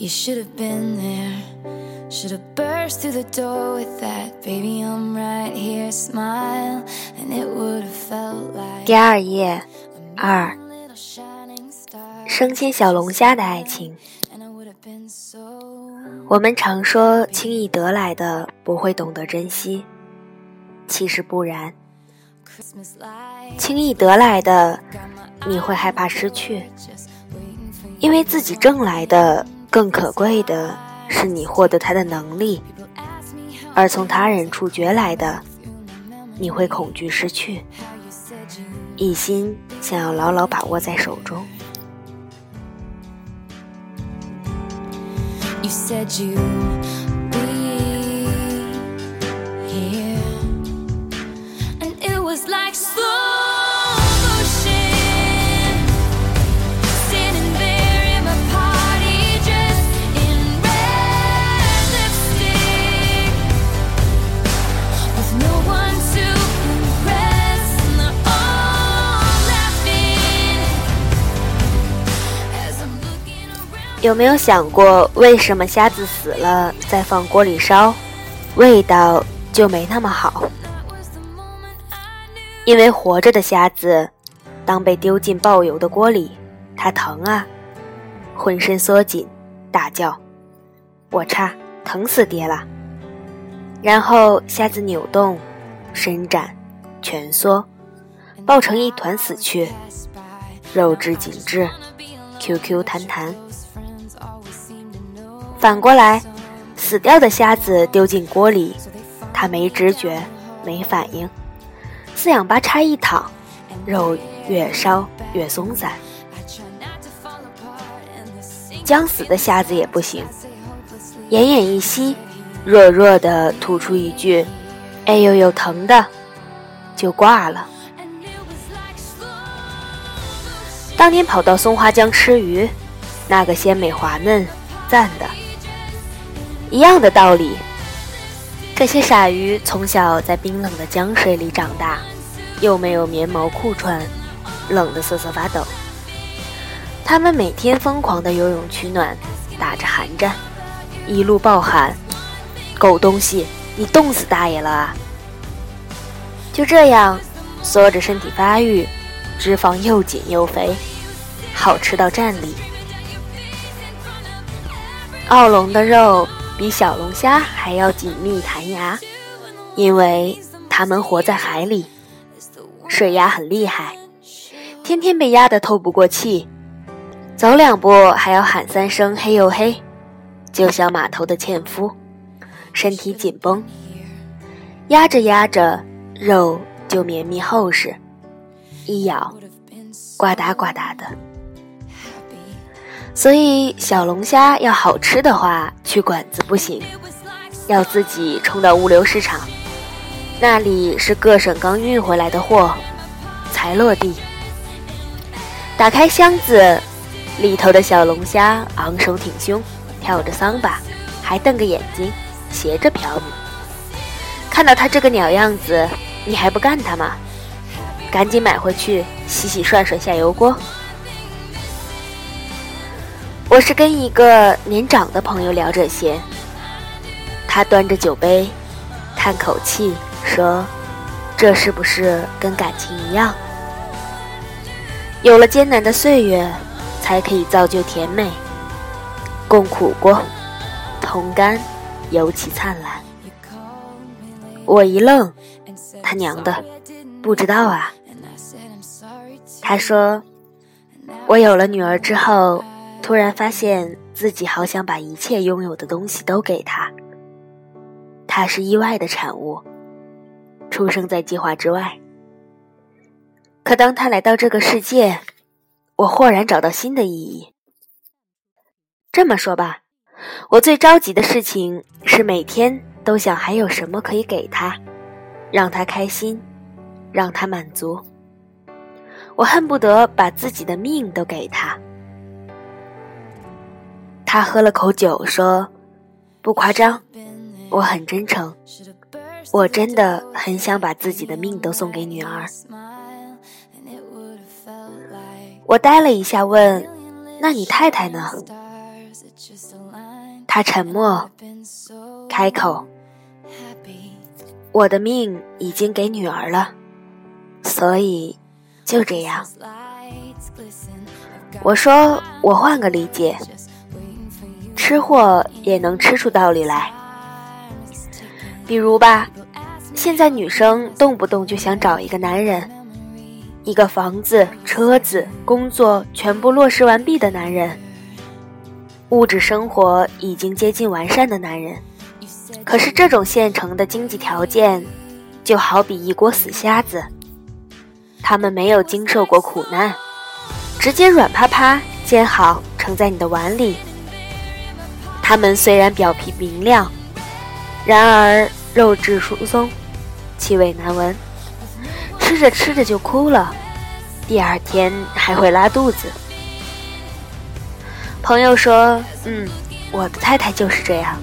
You should have been there. Should have burst through the door with that baby I'm right here smile and it would have felt like 第二页二生牵小龙虾的爱情。我们常说轻易得来的不会懂得珍惜，其实不然轻易得来的你会害怕失去因为自己挣来的更可贵的是你获得他的能力而从他人处学来的你会恐惧失去一心想要牢牢把握在手中。You said you 有没有想过，为什么虾子死了再放锅里烧，味道就没那么好？因为活着的虾子，当被丢进爆油的锅里，它疼啊，浑身缩紧，大叫：“我擦，疼死爹了！”然后虾子扭动、伸展、蜷缩，抱成一团死去，肉质紧致，QQ 弹弹。反过来，死掉的虾子丢进锅里，它没知觉，没反应，四仰八叉一躺，肉越烧越松散。将死的虾子也不行，奄奄一息，弱弱的吐出一句：“哎呦呦，疼的！”就挂了。当年跑到松花江吃鱼，那个鲜美滑嫩，赞的。一样的道理，这些傻鱼从小在冰冷的江水里长大，又没有棉毛裤穿，冷得瑟瑟发抖。他们每天疯狂的游泳取暖，打着寒战，一路暴喊：“狗东西，你冻死大爷了啊！”就这样，缩着身体发育，脂肪又紧又肥，好吃到站立。奥龙的肉比小龙虾还要紧密弹牙，因为它们活在海里，水压很厉害，天天被压得透不过气，走两步还要喊三声“嘿呦嘿”，就像码头的纤夫，身体紧绷，压着压着，肉就绵密厚实，一咬，呱嗒呱嗒的。所以小龙虾要好吃的话，去馆子不行，要自己冲到物流市场，那里是各省刚运回来的货，才落地。打开箱子，里头的小龙虾昂首挺胸，跳着桑巴，还瞪个眼睛，斜着瞟你。看到它这个鸟样子，你还不干它吗？赶紧买回去洗洗涮涮下油锅。我是跟一个年长的朋友聊这些，他端着酒杯，叹口气说：“这是不是跟感情一样？有了艰难的岁月，才可以造就甜美。共苦过，同甘，尤其灿烂。”我一愣，他娘的，不知道啊。他说：“我有了女儿之后。”突然发现自己好想把一切拥有的东西都给他。他是意外的产物，出生在计划之外。可当他来到这个世界，我豁然找到新的意义。这么说吧，我最着急的事情是每天都想还有什么可以给他，让他开心，让他满足。我恨不得把自己的命都给他。他喝了口酒，说：“不夸张，我很真诚，我真的很想把自己的命都送给女儿。”我呆了一下，问：“那你太太呢？”他沉默，开口：“我的命已经给女儿了，所以就这样。”我说：“我换个理解，吃货也能吃出道理来。比如吧，现在女生动不动就想找一个男人，一个房子、车子、工作全部落实完毕的男人。”物质生活已经接近完善的男人，可是这种现成的经济条件，就好比一锅死虾子。他们没有经受过苦难，直接软趴趴煎好盛在你的碗里。他们虽然表皮明亮，然而肉质疏松，气味难闻，吃着吃着就哭了，第二天还会拉肚子。朋友说：“嗯，我的太太就是这样。”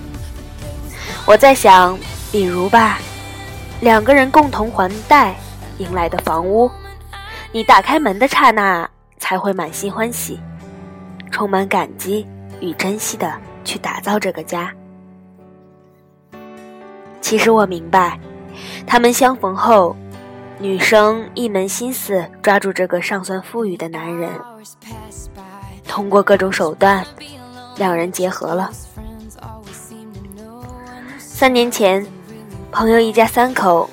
我在想，比如吧，两个人共同还贷迎来的房屋，你打开门的刹那才会满心欢喜，充满感激与珍惜的去打造这个家。其实我明白，他们相逢后，女生一门心思抓住这个尚算富裕的男人。通过各种手段，两人结合了。三年前，朋友一家三口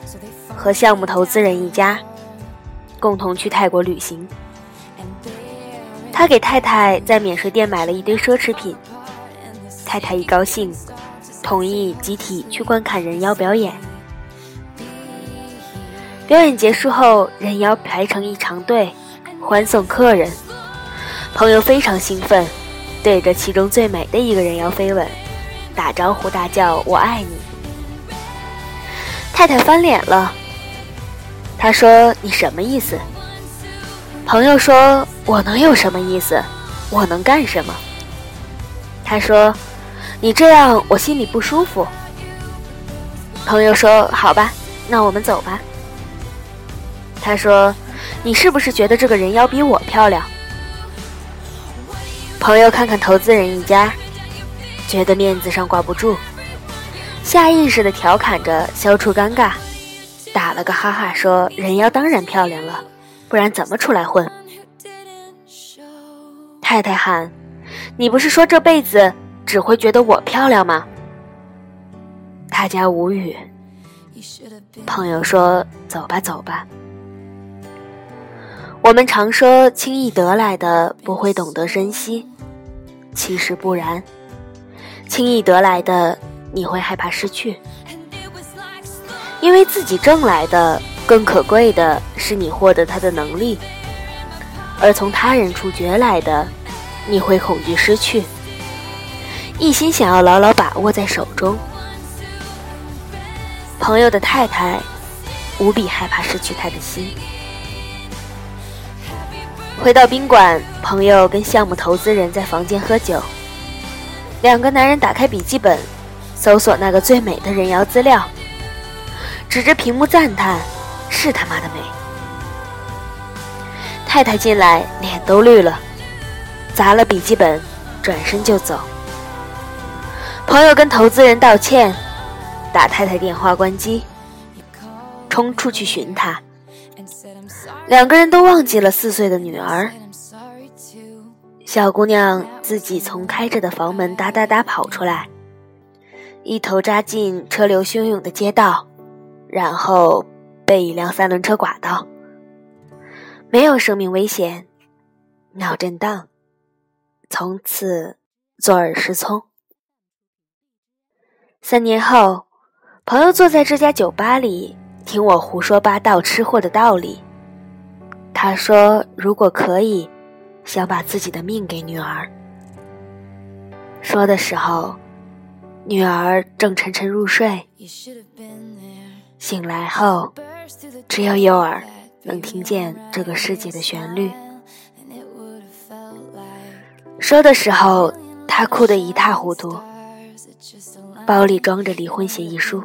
和项目投资人一家共同去泰国旅行。他给太太在免税店买了一堆奢侈品，太太一高兴，同意集体去观看人妖表演。表演结束后，人妖排成一长队，欢送客人。朋友非常兴奋，对着其中最美的一个人妖飞吻，打招呼大叫“我爱你”。太太翻脸了，他说：“你什么意思？”朋友说：“我能有什么意思？我能干什么？”他说：“你这样我心里不舒服。”朋友说：“好吧，那我们走吧。”他说：“你是不是觉得这个人妖比我漂亮？”朋友看看投资人一家，觉得面子上挂不住，下意识地调侃着消除尴尬，打了个哈哈说：“人妖当然漂亮了，不然怎么出来混？”太太喊：“你不是说这辈子只会觉得我漂亮吗？”大家无语。朋友说：“走吧，走吧。”我们常说轻易得来的不会懂得珍惜。其实不然，轻易得来的你会害怕失去，因为自己挣来的更可贵的是你获得它的能力，而从他人处攫来的，你会恐惧失去，一心想要牢牢把握在手中。朋友的太太无比害怕失去他的心。回到宾馆，朋友跟项目投资人在房间喝酒。两个男人打开笔记本，搜索那个最美的人妖资料，指着屏幕赞叹：“是他妈的美！”太太进来，脸都绿了，砸了笔记本，转身就走。朋友跟投资人道歉，打太太电话关机，冲出去寻她。两个人都忘记了四岁的女儿。小姑娘自己从开着的房门哒哒哒跑出来，一头扎进车流汹涌的街道，然后被一辆三轮车刮到。没有生命危险，脑震荡，从此坐耳失聪。三年后，朋友坐在这家酒吧里，听我胡说八道吃货的道理。他说：“如果可以，想把自己的命给女儿。”说的时候，女儿正沉沉入睡。醒来后，只有右耳能听见这个世界的旋律。说的时候，他哭得一塌糊涂，包里装着离婚协议书。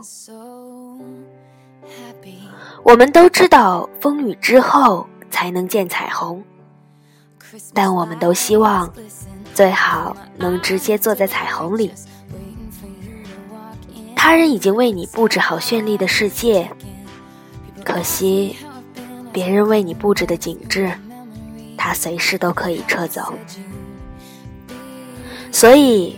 我们都知道，风雨之后。才能见彩虹，但我们都希望，最好能直接坐在彩虹里。他人已经为你布置好绚丽的世界，可惜，别人为你布置的景致，他随时都可以撤走。所以，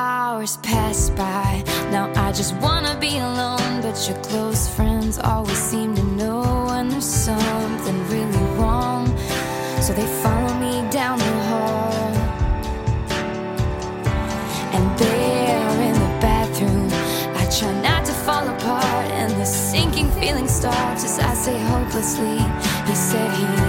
hours pass by. Now I just wanna be alone, but your close friends always seem to know when there's something really wrong. So they follow me down the hall. And there in the bathroom, I try not to fall apart. And the sinking feeling starts as I say hopelessly, He said he